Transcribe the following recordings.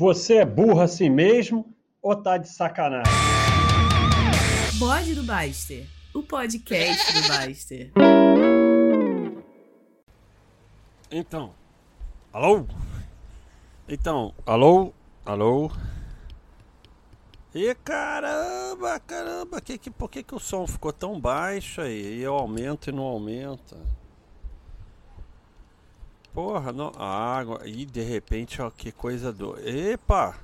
Você é burro assim mesmo ou tá de sacanagem? Bode do Baster, o podcast do Baster. Então, alô? Então, alô? Alô? E caramba, caramba, que, que, por que, que o som ficou tão baixo aí? E eu aumento e não aumenta. Porra, não. Ah, agora- e de repente, ó, que coisa do. Epa!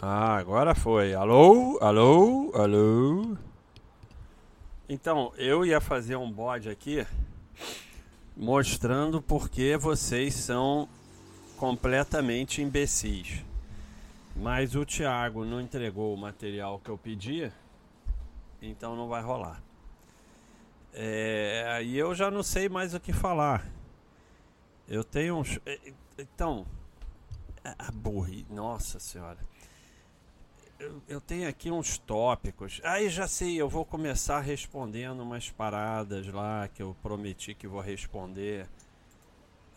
Ah, agora foi. Alô? Alô? Alô? Então, eu ia fazer um bode aqui mostrando porque vocês são completamente imbecis. Mas o Thiago não entregou o material que eu pedi, então não vai rolar. É, aí eu já não sei mais o que falar. Eu tenho uns. é, Então. Burri. Nossa senhora. Eu, eu tenho aqui uns tópicos. Aí já sei, eu vou começar respondendo umas paradas lá que eu prometi que vou responder.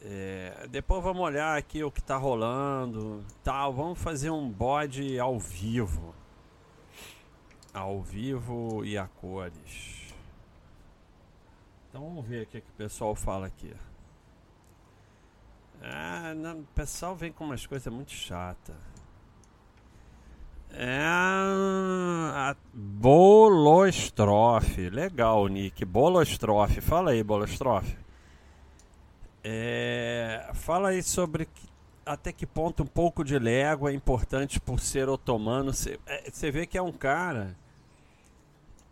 É, depois vamos olhar aqui o que tá rolando. Tal, vamos fazer um bode ao vivo. Ao vivo e a cores. Então vamos ver o que, que o pessoal fala aqui. Ah, não, o pessoal vem com umas coisas muito chatas. É. A Bolostrofe. Legal, Nick. Bolostrofe. Fala aí, Bolostrofe. É, fala aí sobre que- até que ponto um pouco de Lego é importante por ser otomano. Você é, vê que é um cara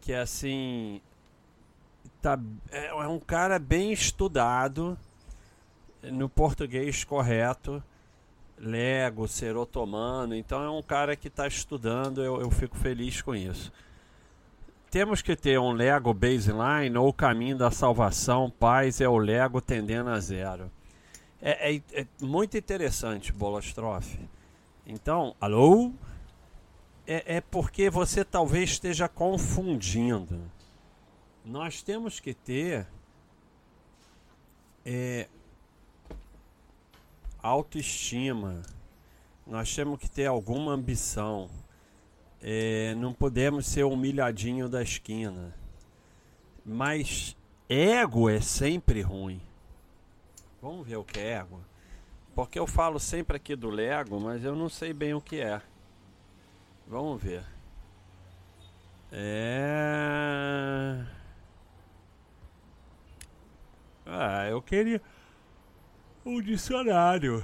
que assim tá, é, é um cara bem estudado no português correto. Lego, ser otomano, então é um cara que está estudando, eu, eu fico feliz com isso. Temos que ter um Lego baseline ou caminho da salvação, paz é o Lego tendendo a zero. É, é- é muito interessante, Bolostrofe. Então, alô? É, é porque você talvez esteja confundindo. Nós temos que ter é, autoestima. Nós temos que ter alguma ambição. É, não podemos ser humilhadinho da esquina. Mas ego é sempre ruim. Vamos ver o que é ego. Porque eu falo sempre aqui do Lego, mas eu não sei bem o que é. Vamos ver. É. Ah, eu queria um dicionário.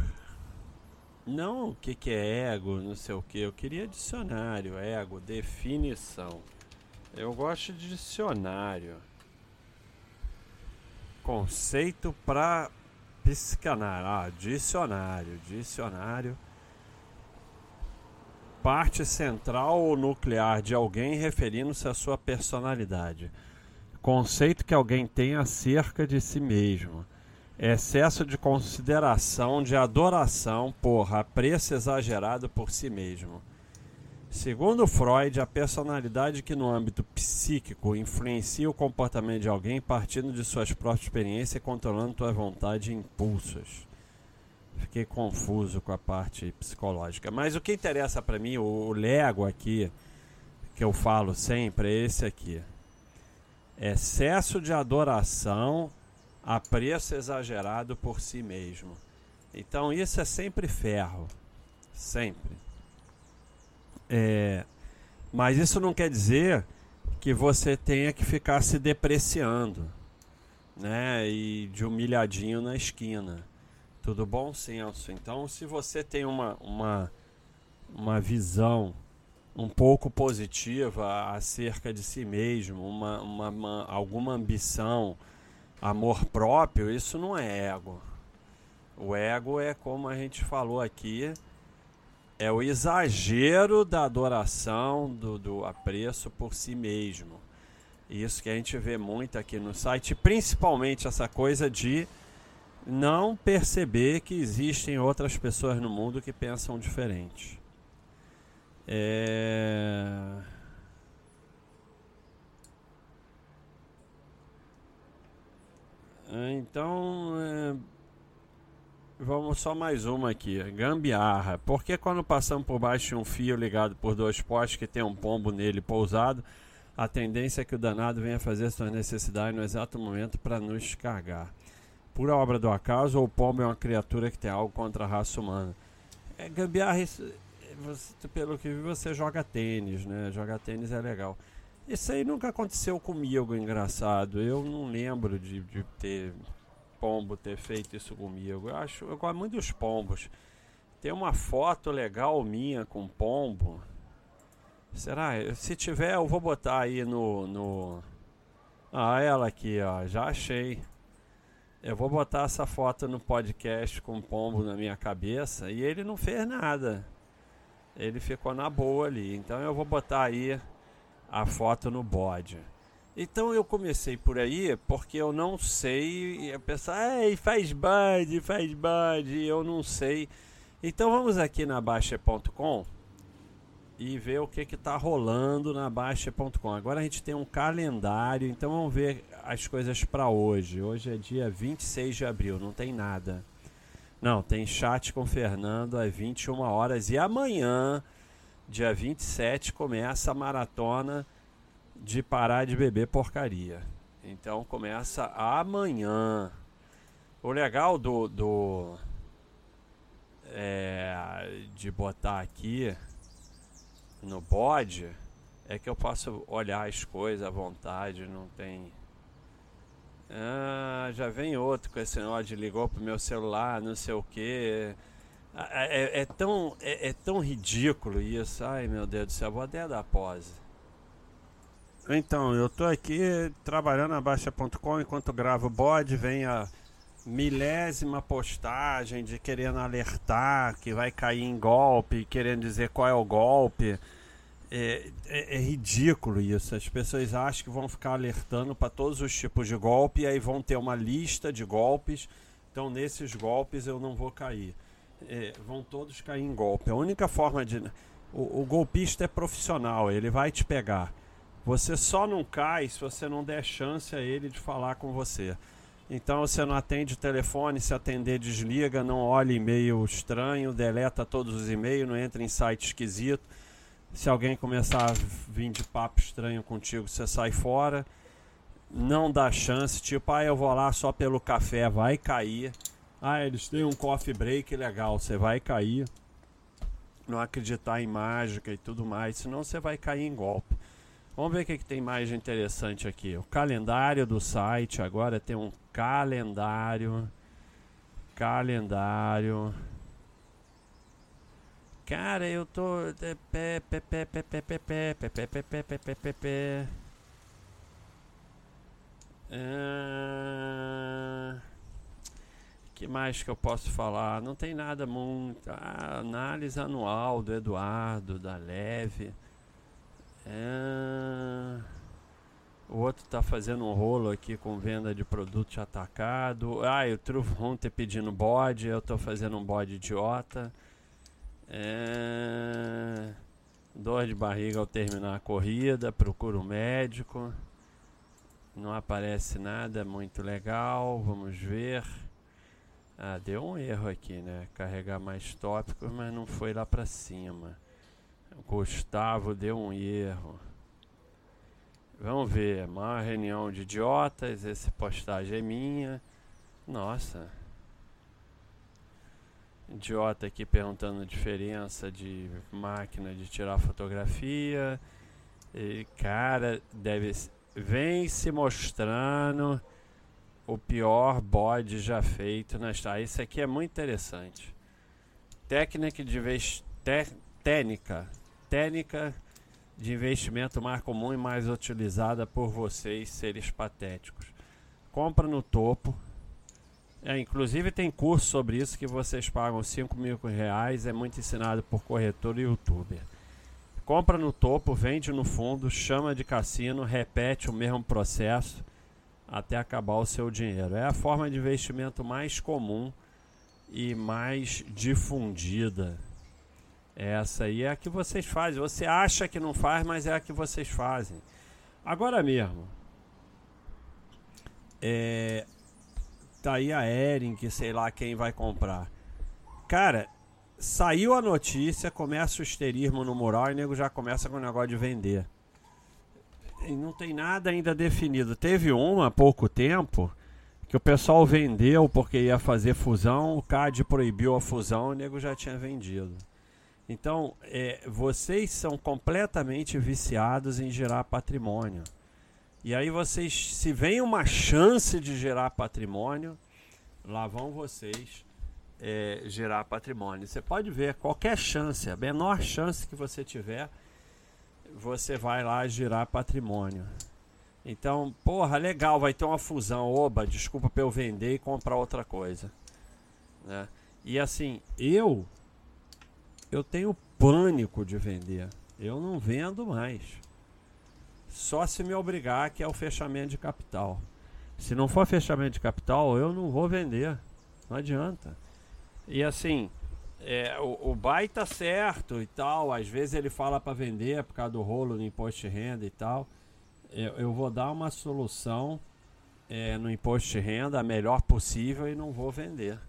Não o que, que é ego, não sei o que. Eu queria dicionário, ego, definição. Eu gosto de dicionário. Conceito para psicanálise. Ah, dicionário, dicionário. Parte central ou nuclear de alguém referindo-se à sua personalidade. Conceito que alguém tem acerca de si mesmo excesso de consideração, de adoração por apreço exagerado por si mesmo. Segundo Freud, a personalidade que no âmbito psíquico influencia o comportamento de alguém partindo de suas próprias experiências e controlando sua vontade e impulsos. Fiquei confuso com a parte psicológica. Mas o que interessa para mim, o Lego aqui, que eu falo sempre, é esse aqui. Excesso de adoração apreço exagerado por si mesmo. Então isso é sempre ferro, sempre. É, mas isso não quer dizer que você tenha que ficar se depreciando, né? E de humilhadinho na esquina. Tudo bom senso. Então, se você tem uma, uma, uma visão um pouco positiva acerca de si mesmo, uma, uma, uma alguma ambição, amor próprio, isso não é ego. O ego é como a gente falou aqui, é o exagero da adoração, do, do apreço por si mesmo. Isso que a gente vê muito aqui no site, principalmente essa coisa de não perceber que existem outras pessoas no mundo que pensam diferente. É... Então, é, Vamos só mais uma aqui. Gambiarra. Por que quando passamos por baixo de um fio ligado por dois postes que tem um pombo nele pousado, a tendência é que o danado venha fazer suas necessidades no exato momento para nos cargar? Por obra do acaso ou o pombo é uma criatura que tem algo contra a raça humana? É, gambiarra, isso, você, pelo que vi, você joga tênis, né? Jogar tênis é legal. Isso aí nunca aconteceu comigo, engraçado. Eu não lembro de, de ter pombo ter feito isso comigo. Eu acho, eu gosto muito dos pombos. Tem uma foto legal minha com pombo. Será? Se tiver, eu vou botar aí no, no... Ah, ela aqui, ó. Já achei. Eu vou botar essa foto no podcast com pombo na minha cabeça e ele não fez nada. Ele ficou na boa ali. Então eu vou botar aí a foto no bode. Então eu comecei por aí porque eu não sei. A pessoa, faz band, faz band, eu não sei. Então vamos aqui na Baixa.com e ver o que está rolando na Baixa.com. Agora a gente tem um calendário, então vamos ver as coisas para hoje. Hoje é dia 26 de abril, não tem nada. Não, tem chat com Fernando às 21 horas e amanhã, dia 27, começa a maratona de parar de beber porcaria. Então começa amanhã. O legal do, do é, de botar aqui no bode é que eu posso olhar as coisas à vontade, não tem. Ah, já vem outro com esse de ligou pro meu celular, não sei o que. É, é, é, tão, é, é, tão ridículo isso. Ai meu Deus do céu, vou até dar pose. Então, eu tô aqui trabalhando na Baixa.com enquanto gravo o bode, vem a milésima postagem de querendo alertar que vai cair em golpe, querendo dizer qual é o golpe. É, é, é, ridículo isso. As pessoas acham que vão ficar alertando para todos os tipos de golpe e aí vão ter uma lista de golpes. Então, nesses golpes eu não vou cair. É, vão todos cair em golpe. A única forma de. O, o golpista é profissional, ele vai te pegar. Você só não cai se você não der chance a ele de falar com você. Então você não atende o telefone, se atender desliga, não olha e-mail estranho, deleta todos os e-mails, não entra em site esquisito. Se alguém começar a vir de papo estranho contigo, você sai fora. Não dá chance, tipo, ah, eu vou lá só pelo café, vai cair. Ah, eles têm um coffee break legal, você vai cair. Não acreditar em mágica e tudo mais, senão você vai cair em golpe. Vamos ver o que, que tem mais interessante aqui. O calendário do site agora tem um calendário. Calendário. Cara, eu tô. que mais que eu posso falar? Não tem nada muito. Ah, análise anual do Eduardo, da Leve. É... O outro está fazendo um rolo aqui com venda de produto atacado. Ah, e o Hunter pedindo bode, eu estou fazendo um bode idiota. É... Dor de barriga ao terminar a corrida, procura um médico. Não aparece nada muito legal, vamos ver. Ah, deu um erro aqui, né? Carregar mais tópicos, mas não foi lá para cima. Gustavo deu um erro. Vamos ver, uma reunião de idiotas, essa postagem é minha. Nossa. Idiota aqui perguntando a diferença de máquina de tirar fotografia. E, cara, deve vem se mostrando o pior bode já feito na história. Isso aqui é muito interessante. Técnica de vez técnica técnica de investimento mais comum e mais utilizada por vocês, seres patéticos. Compra no topo. É, inclusive tem curso sobre isso que vocês pagam 5 mil reais, é muito ensinado por corretor e youtuber. Compra no topo, vende no fundo, chama de cassino, repete o mesmo processo até acabar o seu dinheiro. É a forma de investimento mais comum e mais difundida essa aí é a que vocês fazem. Você acha que não faz, mas é a que vocês fazem. Agora mesmo, é, tá aí a Ering, que sei lá quem vai comprar. Cara, saiu a notícia, começa o histerismo no mural e o nego já começa com o negócio de vender. E não tem nada ainda definido. Teve uma há pouco tempo que o pessoal vendeu porque ia fazer fusão, o CAD proibiu a fusão, o nego já tinha vendido. Então, é, vocês são completamente viciados em gerar patrimônio. E aí vocês, se vem uma chance de gerar patrimônio, lá vão vocês é, gerar patrimônio. Você pode ver qualquer chance, a menor chance que você tiver, você vai lá girar patrimônio. Então, porra, legal, vai ter uma fusão. Oba, desculpa pra eu vender e comprar outra coisa. Né? E assim, eu eu tenho pânico de vender. Eu não vendo mais. Só se me obrigar, que é o fechamento de capital. Se não for fechamento de capital, eu não vou vender. Não adianta. E assim, é, o, o BAI tá certo e tal. Às vezes ele fala para vender por causa do rolo no imposto de renda e tal eu, eu vou dar uma solução é, no imposto de renda a melhor possível e não vou vender.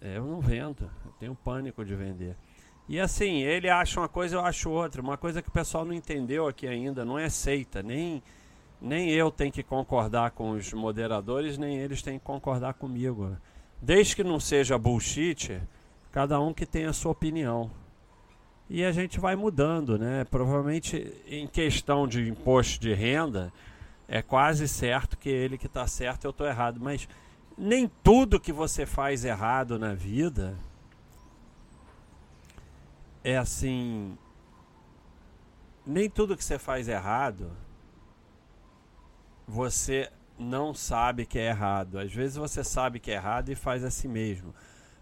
É, eu não vendo, eu tenho pânico de vender. E assim, ele acha uma coisa, eu acho outra. Uma coisa que o pessoal não entendeu aqui ainda, não é seita, nem, nem eu tenho que concordar com os moderadores, nem eles têm que concordar comigo. Desde que não seja bullshit, cada um que tem a sua opinião e a gente vai mudando, né? Provavelmente em questão de imposto de renda, é quase certo que ele que está certo eu estou errado, mas nem tudo que você faz errado na vida é assim. Nem tudo que você faz errado você não sabe que é errado. Às vezes você sabe que é errado e faz assim mesmo.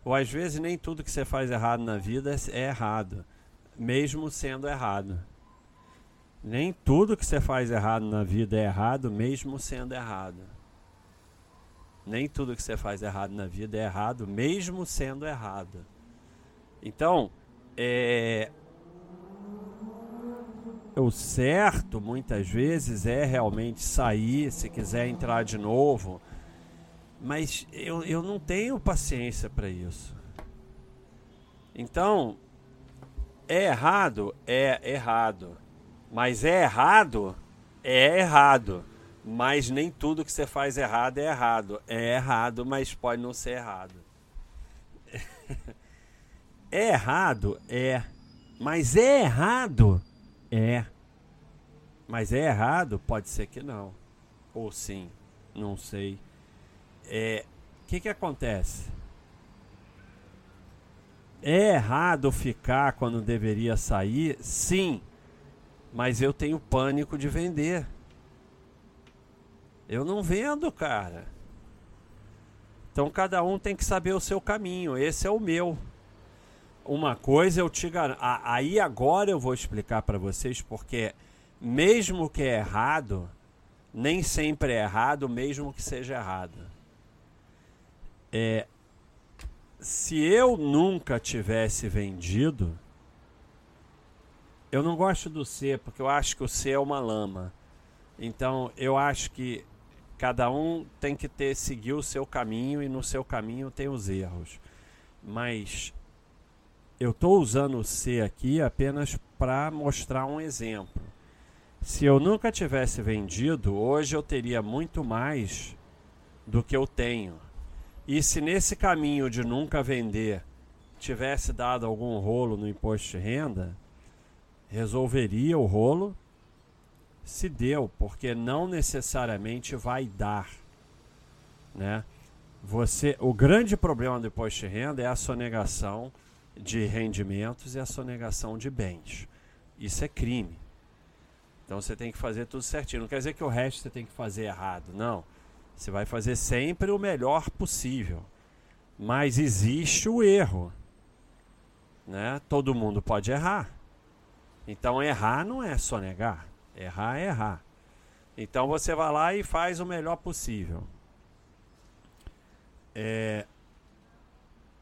Ou às vezes nem tudo que você faz errado na vida é errado mesmo sendo errado. Nem tudo que você faz errado na vida é errado, mesmo sendo errado. Nem tudo que você faz errado na vida é errado, mesmo sendo errado. Então, é, o certo muitas vezes é realmente sair, se quiser entrar de novo, mas eu, eu não tenho paciência para isso. Então, é errado? É errado. Mas é errado? É errado. Mas nem tudo que você faz errado é errado. É errado, mas pode não ser errado. é errado? É. Mas é errado? É. Mas é errado? Pode ser que não. Ou sim. Não sei. É. O que, que acontece? É errado ficar quando deveria sair? Sim. Mas eu tenho pânico de vender. Eu não vendo, cara. Então cada um tem que saber o seu caminho. Esse é o meu. Uma coisa eu te garanto. Aí agora eu vou explicar para vocês porque mesmo que é errado, nem sempre é errado, mesmo que seja errado. É, se eu nunca tivesse vendido, eu não gosto do C, porque eu acho que o C é uma lama. Então, eu acho que cada um tem que ter seguir o seu caminho e no seu caminho tem os erros. Mas eu estou usando o C aqui apenas para mostrar um exemplo. Se eu nunca tivesse vendido, hoje eu teria muito mais do que eu tenho. E se nesse caminho de nunca vender tivesse dado algum rolo no imposto de renda, resolveria o rolo? Se deu, porque não necessariamente vai dar, né? Você, o grande problema do imposto de renda é a sonegação de rendimentos e a sonegação de bens. Isso é crime. Então você tem que fazer tudo certinho. Não quer dizer que o resto você tem que fazer errado, não. Você vai fazer sempre o melhor possível. Mas existe o erro. Né? Todo mundo pode errar. Então errar não é só negar. Errar é errar. Então você vai lá e faz o melhor possível. É,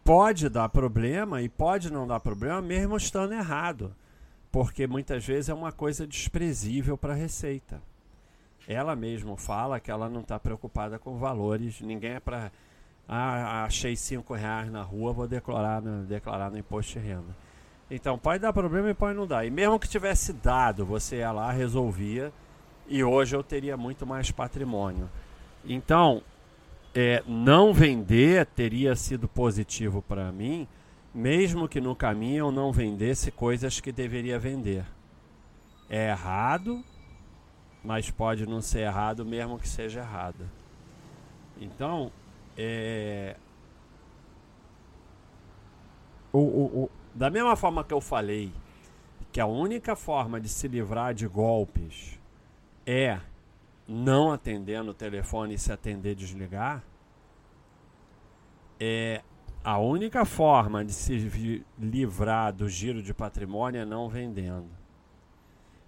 pode dar problema e pode não dar problema mesmo estando errado. Porque muitas vezes é uma coisa desprezível para a receita. ela mesma fala que ela não está preocupada com valores, ninguém é para. Ah, achei cinco reais na rua, vou declarar no, declarar no imposto de renda. Então, pode dar problema e pode não dar. E mesmo que tivesse dado, você ia lá, resolvia, e hoje eu teria muito mais patrimônio. Então, é, não vender teria sido positivo para mim, mesmo que no caminho eu não vendesse coisas que deveria vender. É errado, mas pode não ser errado mesmo que seja errado. Então, é, o, o, o, da mesma forma que eu falei que a única forma de se livrar de golpes é não atendendo o telefone e se atender desligar, é a única forma de se livrar do giro de patrimônio é não vendendo.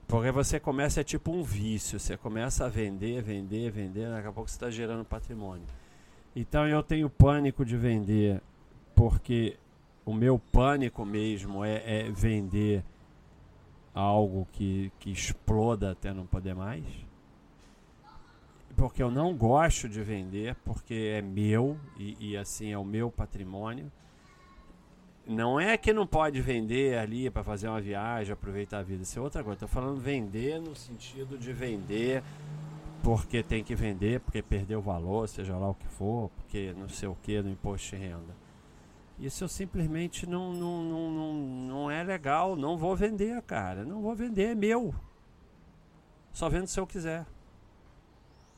Porque você começa, é tipo um vício. Você começa a vender, vender, vender, daqui a pouco você está gerando patrimônio. Então eu tenho pânico de vender, porque o meu pânico mesmo é, é vender algo que, que exploda até não poder mais. Porque eu não gosto de vender, porque é meu e, e assim é o meu patrimônio. Não é que não pode vender ali para fazer uma viagem, aproveitar a vida. Isso é outra coisa. Estou falando vender no sentido de vender porque tem que vender, porque perdeu valor, seja lá o que for, porque não sei o que no imposto de renda. Isso eu simplesmente não, não, não, não, não é legal. Não vou vender, cara. Não vou vender, é meu. Só vendo se eu quiser.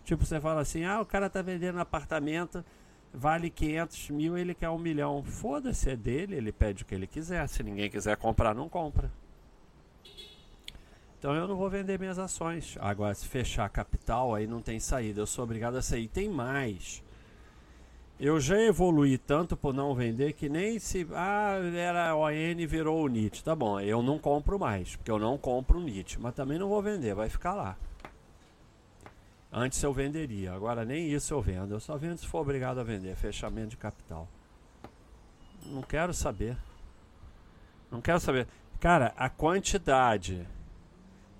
Tipo, você fala assim: ah, o cara tá vendendo apartamento vale 500 mil, ele quer um milhão. Foda-se, é dele, ele pede o que ele quiser. Se ninguém quiser comprar, não compra. Então eu não vou vender minhas ações. Agora, se fechar capital, aí não tem saída. Eu sou obrigado a sair. Tem mais. Eu já evolui tanto por não vender que nem se. Ah, era ON virou o NIT. Tá bom, eu não compro mais, porque eu não compro o NIT. Mas também não vou vender, vai ficar lá. Antes eu venderia, agora nem isso eu vendo. Eu só vendo se for obrigado a vender, fechamento de capital. Não quero saber. Não quero saber. Cara, a quantidade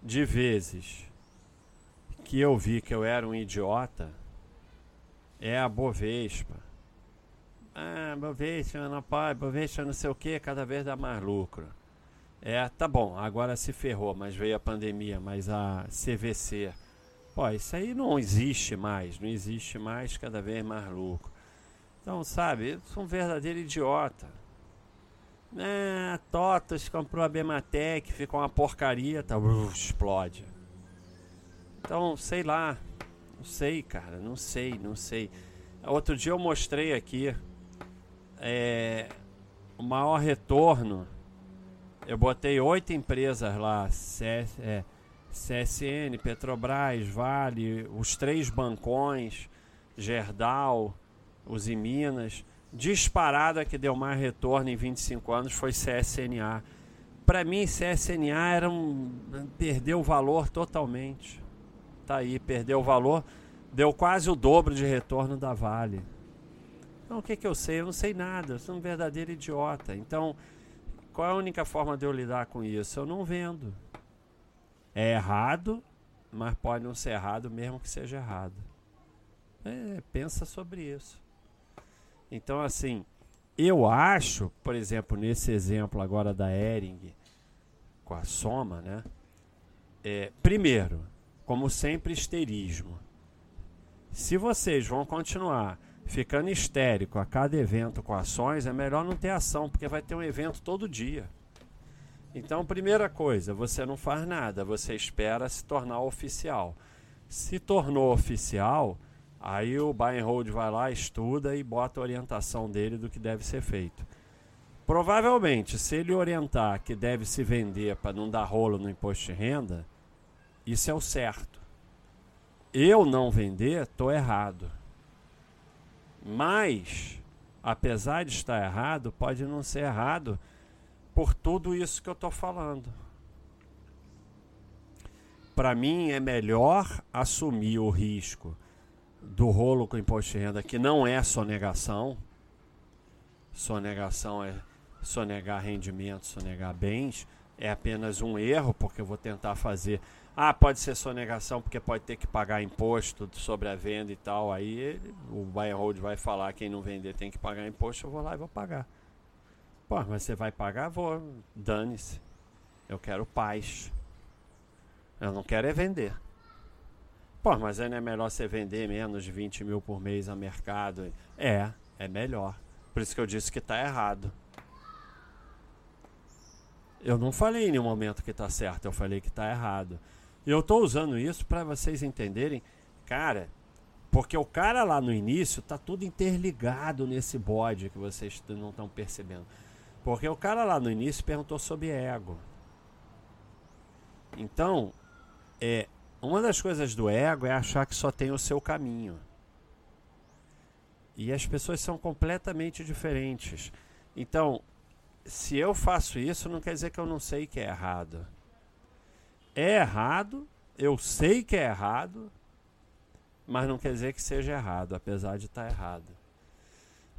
de vezes que eu vi que eu era um idiota é a Bovespa. Ah, Bovespa não pode, Bovespa não sei o que, cada vez dá mais lucro. É, tá bom, agora se ferrou, mas veio a pandemia, mas a CVC Pô, isso aí não existe mais, não existe mais, cada vez mais louco. Então, sabe, eu sou um verdadeiro idiota. Ah, Totos comprou a Bematec, ficou uma porcaria, tá, uf, explode. Então, sei lá, não sei, cara, não sei, não sei. Outro dia eu mostrei aqui é, o maior retorno. Eu botei oito empresas lá, é, CSN, Petrobras, Vale, os três bancões, Gerdau, os Minas. Disparada que deu mais retorno em 25 anos foi CSNA. Para mim, CSNA era um, perdeu o valor totalmente. Tá aí, perdeu o valor, deu quase o dobro de retorno da Vale. Então, o que, que eu sei? Eu não sei nada, eu sou um verdadeiro idiota. Então, qual é a única forma de eu lidar com isso? Eu não vendo. É errado, mas pode não ser errado mesmo que seja errado. É, pensa sobre isso. Então, assim, eu acho, por exemplo, nesse exemplo agora da Ering com a soma, né? É, primeiro, como sempre, histerismo. Se vocês vão continuar ficando histérico a cada evento com ações, é melhor não ter ação, porque vai ter um evento todo dia. Então, primeira coisa, você não faz nada, você espera se tornar oficial. Se tornou oficial, aí o buy and hold vai lá, estuda e bota a orientação dele do que deve ser feito. Provavelmente, se ele orientar que deve se vender para não dar rolo no imposto de renda, isso é o certo. Eu não vender, estou errado. Mas, apesar de estar errado, pode não ser errado por tudo isso que eu estou falando. Para mim é melhor assumir o risco do rolo com imposto de renda, que não é sonegação. Sonegação é sonegar rendimentos, sonegar bens. é apenas um erro, porque eu vou tentar fazer. Ah, pode ser sonegação, porque pode ter que pagar imposto sobre a venda e tal. Aí o buy and hold vai falar: quem não vender tem que pagar imposto. Eu vou lá e vou pagar. Pô, mas você vai pagar? Vou. Dane-se. Eu quero paz. Eu não quero é vender. Pô, mas aí não é melhor você vender menos de 20 mil por mês a mercado? É, é melhor. Por isso que eu disse que está errado. Eu não falei em nenhum momento que está certo, eu falei que está errado. E eu estou usando isso para vocês entenderem, cara, porque o cara lá no início tá tudo interligado nesse bode que vocês não estão percebendo. Porque o cara lá no início perguntou sobre ego. Então, é, uma das coisas do ego é achar que só tem o seu caminho. E as pessoas são completamente diferentes. Então, se eu faço isso, não quer dizer que eu não sei que é errado. É errado, eu sei que é errado, mas não quer dizer que seja errado, apesar de estar errado.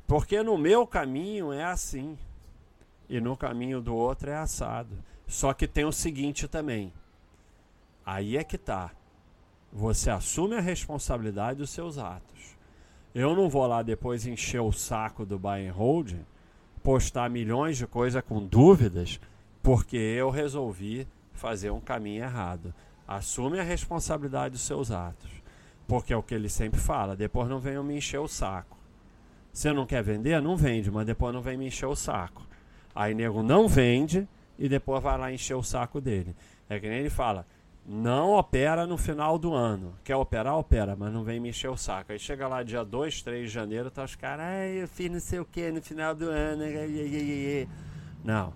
Porque no meu caminho é assim, e no caminho do outro é assado. Só que tem o seguinte também. Aí é que tá. Você assume a responsabilidade dos seus atos. Eu não vou lá depois encher o saco do buy and hold postar milhões de coisas com dúvidas porque eu resolvi fazer um caminho errado. Assume a responsabilidade dos seus atos. Porque é o que ele sempre fala. Depois não venham me encher o saco. Você não quer vender? Não vende, mas depois não vem me encher o saco. Aí nego não vende e depois vai lá encher o saco dele. É que nem ele fala: não opera no final do ano. Quer operar? Opera, mas não vem me encher o saco. Aí chega lá dia 2, 3 de janeiro, tá os caras, ai, eu fiz não sei o que no final do ano. Não.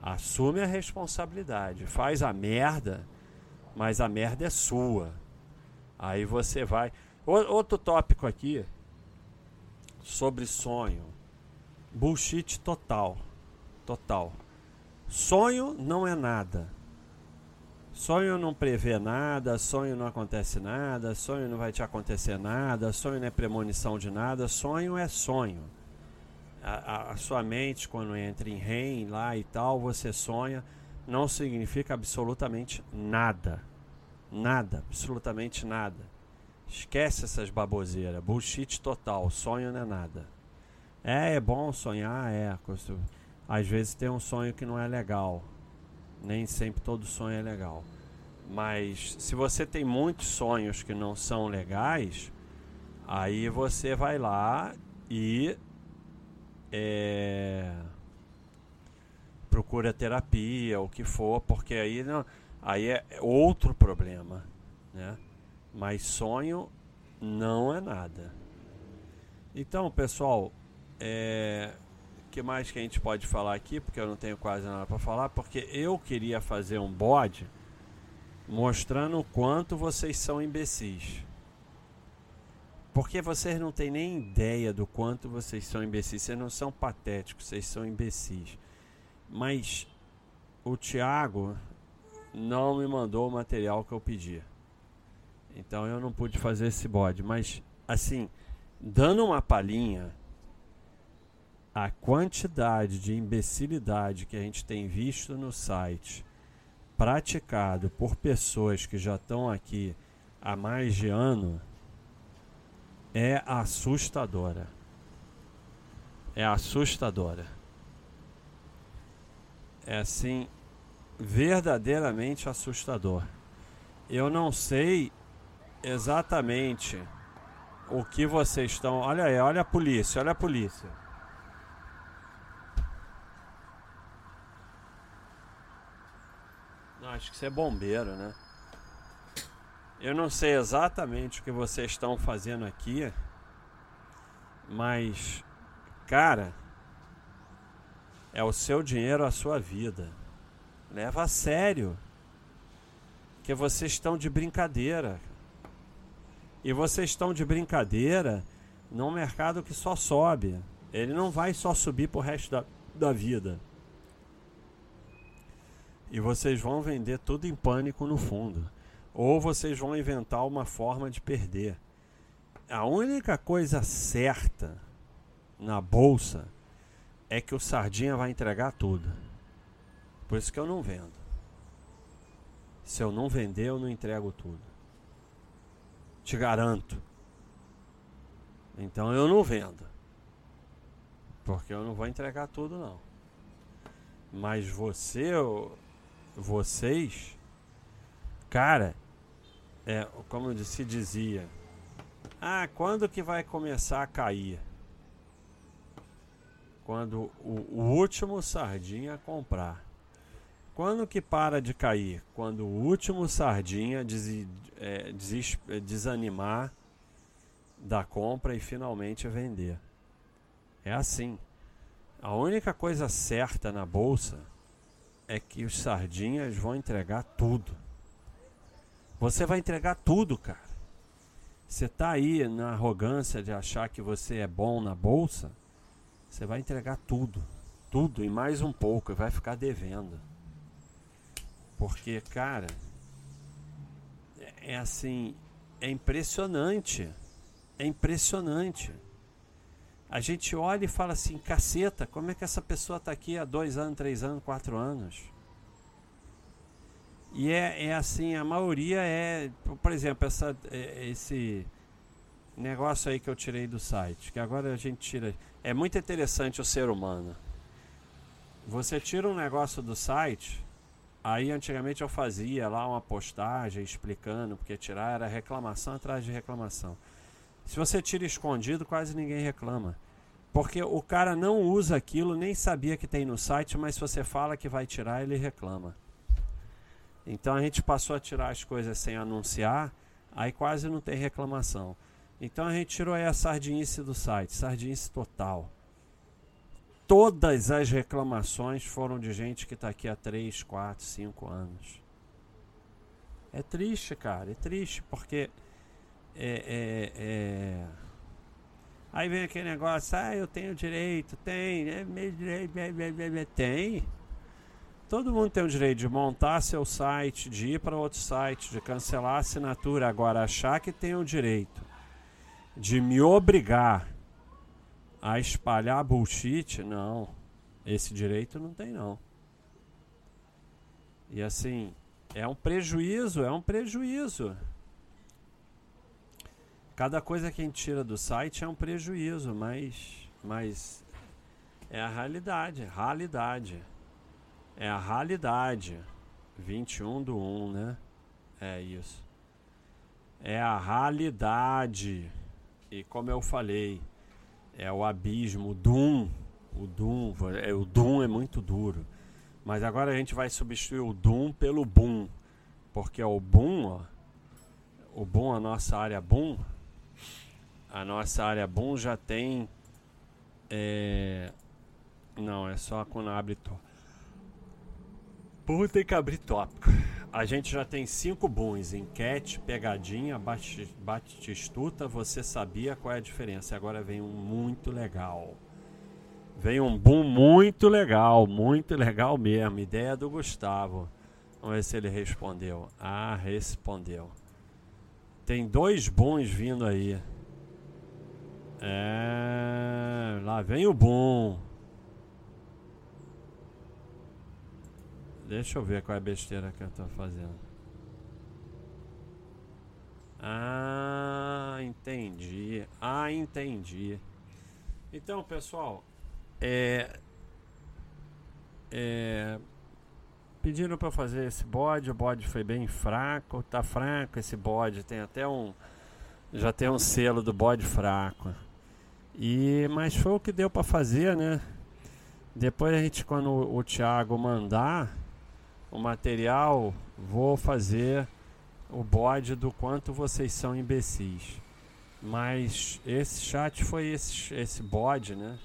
Assume a responsabilidade. Faz a merda, mas a merda é sua. Aí você vai. Outro tópico aqui sobre sonho. Bullshit total. Total. Sonho não é nada. Sonho não prevê nada, sonho não acontece nada, sonho não vai te acontecer nada, sonho não é premonição de nada, sonho é sonho. A, a, a sua mente, quando entra em REM lá e tal, você sonha, não significa absolutamente nada. Nada, absolutamente nada. Esquece essas baboseiras, bullshit total, sonho não é nada. É, é bom sonhar, é. Às vezes tem um sonho que não é legal nem sempre todo sonho é legal. Mas se você tem muitos sonhos que não são legais, aí você vai lá e é, procura terapia, o que for, porque aí não, aí é outro problema, né? Mas sonho não é nada. Então, pessoal, é, que mais que a gente pode falar aqui? Porque eu não tenho quase nada para falar. Porque eu queria fazer um bode mostrando o quanto vocês são imbecis. Porque vocês não têm nem ideia do quanto vocês são imbecis. Vocês não são patéticos, vocês são imbecis. Mas o Thiago não me mandou o material que eu pedi. Então eu não pude fazer esse bode. Mas, assim, dando uma palhinha a quantidade de imbecilidade que a gente tem visto no site praticado por pessoas que já estão aqui há mais de ano é assustadora. É assustadora. É assim, verdadeiramente assustador. Eu não sei exatamente o que vocês estão. Olha aí, olha a polícia, olha a polícia. Acho que você é bombeiro, né? Eu não sei exatamente o que vocês estão fazendo aqui, mas, cara, é o seu dinheiro, a sua vida. Leva a sério. Que vocês estão de brincadeira. E vocês estão de brincadeira num mercado que só sobe. Ele não vai só subir pro resto da, da vida. E vocês vão vender tudo em pânico no fundo. Ou vocês vão inventar uma forma de perder. A única coisa certa na bolsa é que o Sardinha vai entregar tudo. Por isso que eu não vendo. Se eu não vender, eu não entrego tudo. Te garanto. Então eu não vendo. Porque eu não vou entregar tudo não. Mas você, vocês, cara, é, como se dizia, ah, quando que vai começar a cair? Quando o, o último sardinha comprar. Quando que para de cair? Quando o último sardinha des, é, des, desanimar da compra e finalmente vender. É assim. A única coisa certa na bolsa é que os sardinhas vão entregar tudo. Você vai entregar tudo, cara. Você tá aí na arrogância de achar que você é bom na bolsa, você vai entregar tudo, tudo e mais um pouco e vai ficar devendo. Porque, cara, é, é assim, é impressionante. É impressionante. A gente olha e fala assim, caceta, como é que essa pessoa está aqui há dois anos, três anos, quatro anos? E é, é assim, a maioria é, por exemplo, essa, é, esse negócio aí que eu tirei do site, que agora a gente tira. É muito interessante o ser humano. Você tira um negócio do site, aí antigamente eu fazia lá uma postagem explicando, porque tirar era reclamação atrás de reclamação. Se você tira escondido, quase ninguém reclama. Porque o cara não usa aquilo, nem sabia que tem no site, mas se você fala que vai tirar, ele reclama. Então a gente passou a tirar as coisas sem anunciar, aí quase não tem reclamação. Então a gente tirou aí a sardinice do site, sardinice total. Todas as reclamações foram de gente que está aqui há 3, 4, 5 anos. É triste, cara, é triste, porque é, é, é... Aí vem aquele negócio, ah, eu tenho direito, tem, é meu direito, tem. Todo mundo tem o direito de montar seu site, de ir para outro site, de cancelar a assinatura. Agora, achar que tem o direito de me obrigar a espalhar bullshit, não. Esse direito não tem, não. E assim, é um prejuízo, é um prejuízo. Cada coisa que a gente tira do site é um prejuízo, mas, mas é a realidade, realidade. É a realidade. 21 do 1, né? É isso. É a realidade. E como eu falei, é o abismo, o Doom. O Doom, é, o Doom é muito duro. Mas agora a gente vai substituir o Doom pelo Boom. Porque o Boom, ó, o Boom, a nossa área Boom, a nossa área Boom já tem. É, não, é só quando abre. Burro tem que abrir tópico. A gente já tem cinco booms: enquete, pegadinha, batistuta. Você sabia qual é a diferença? Agora vem um muito legal. Vem um boom muito legal, muito legal mesmo. Ideia do Gustavo. Vamos ver se ele respondeu. Ah, respondeu. Tem dois bons vindo aí. É, lá vem o boom. Deixa eu ver qual é a besteira que eu tô fazendo. Ah, entendi. Ah, entendi. Então, pessoal, é, é pediram para fazer esse bode, o bode foi bem fraco, tá fraco esse bode, tem até um já tem um selo do bode fraco. E mas foi o que deu para fazer, né? Depois a gente quando o, Thiago mandar o material, vou fazer o bode do quanto vocês são imbecis. Mas esse chat foi esse, esse bode, né?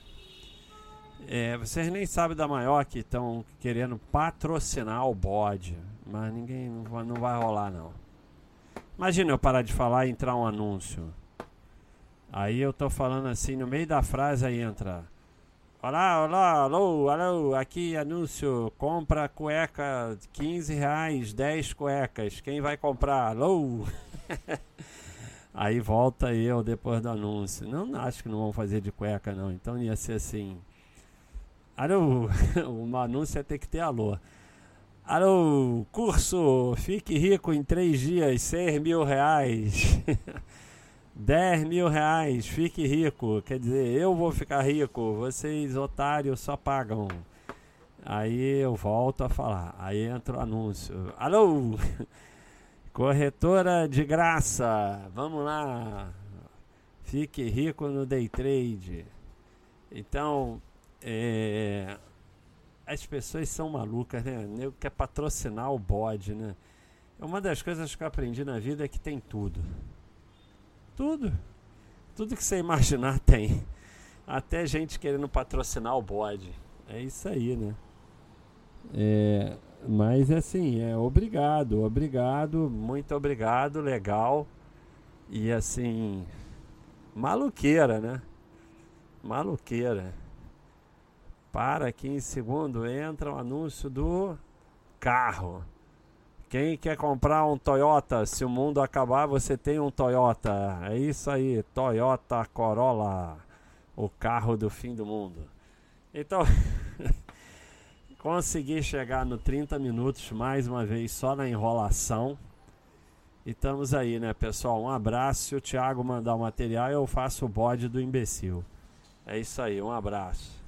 É, vocês nem sabem da maior que estão querendo patrocinar o bode. Mas ninguém não vai, não vai rolar não. Imagina eu parar de falar e entrar um anúncio. Aí eu tô falando assim, no meio da frase aí entra. Olá, olá, alô, alô, aqui anúncio, compra cueca, 15 reais, 10 cuecas, quem vai comprar? Alô? Aí volta eu depois do anúncio. Não, acho que não vão fazer de cueca não, então ia ser assim. Alô, o anúncio ia ter que ter alô. Alô, curso Fique Rico em 3 dias, 6 mil reais. 10 mil reais, fique rico. Quer dizer, eu vou ficar rico, vocês otários só pagam. Aí eu volto a falar. Aí entra o anúncio. Alô! Corretora de graça. Vamos lá. Fique rico no day trade. Então, é, as pessoas são malucas, né? Eu quer patrocinar o bode, né? É uma das coisas que eu aprendi na vida é que tem tudo. Tudo. Tudo que você imaginar tem. Até gente querendo patrocinar o bode. É isso aí, né? É, mas assim, é obrigado, obrigado, muito obrigado, legal. E assim, maluqueira, né? Maluqueira. Para aqui em segundo entra o anúncio do carro. Quem quer comprar um Toyota? Se o mundo acabar, você tem um Toyota. É isso aí, Toyota Corolla, o carro do fim do mundo. Então, consegui chegar no 30 minutos mais uma vez só na enrolação. E estamos aí, né, pessoal? Um abraço. Se o Thiago mandar o material, eu faço o bode do imbecil. É isso aí, um abraço.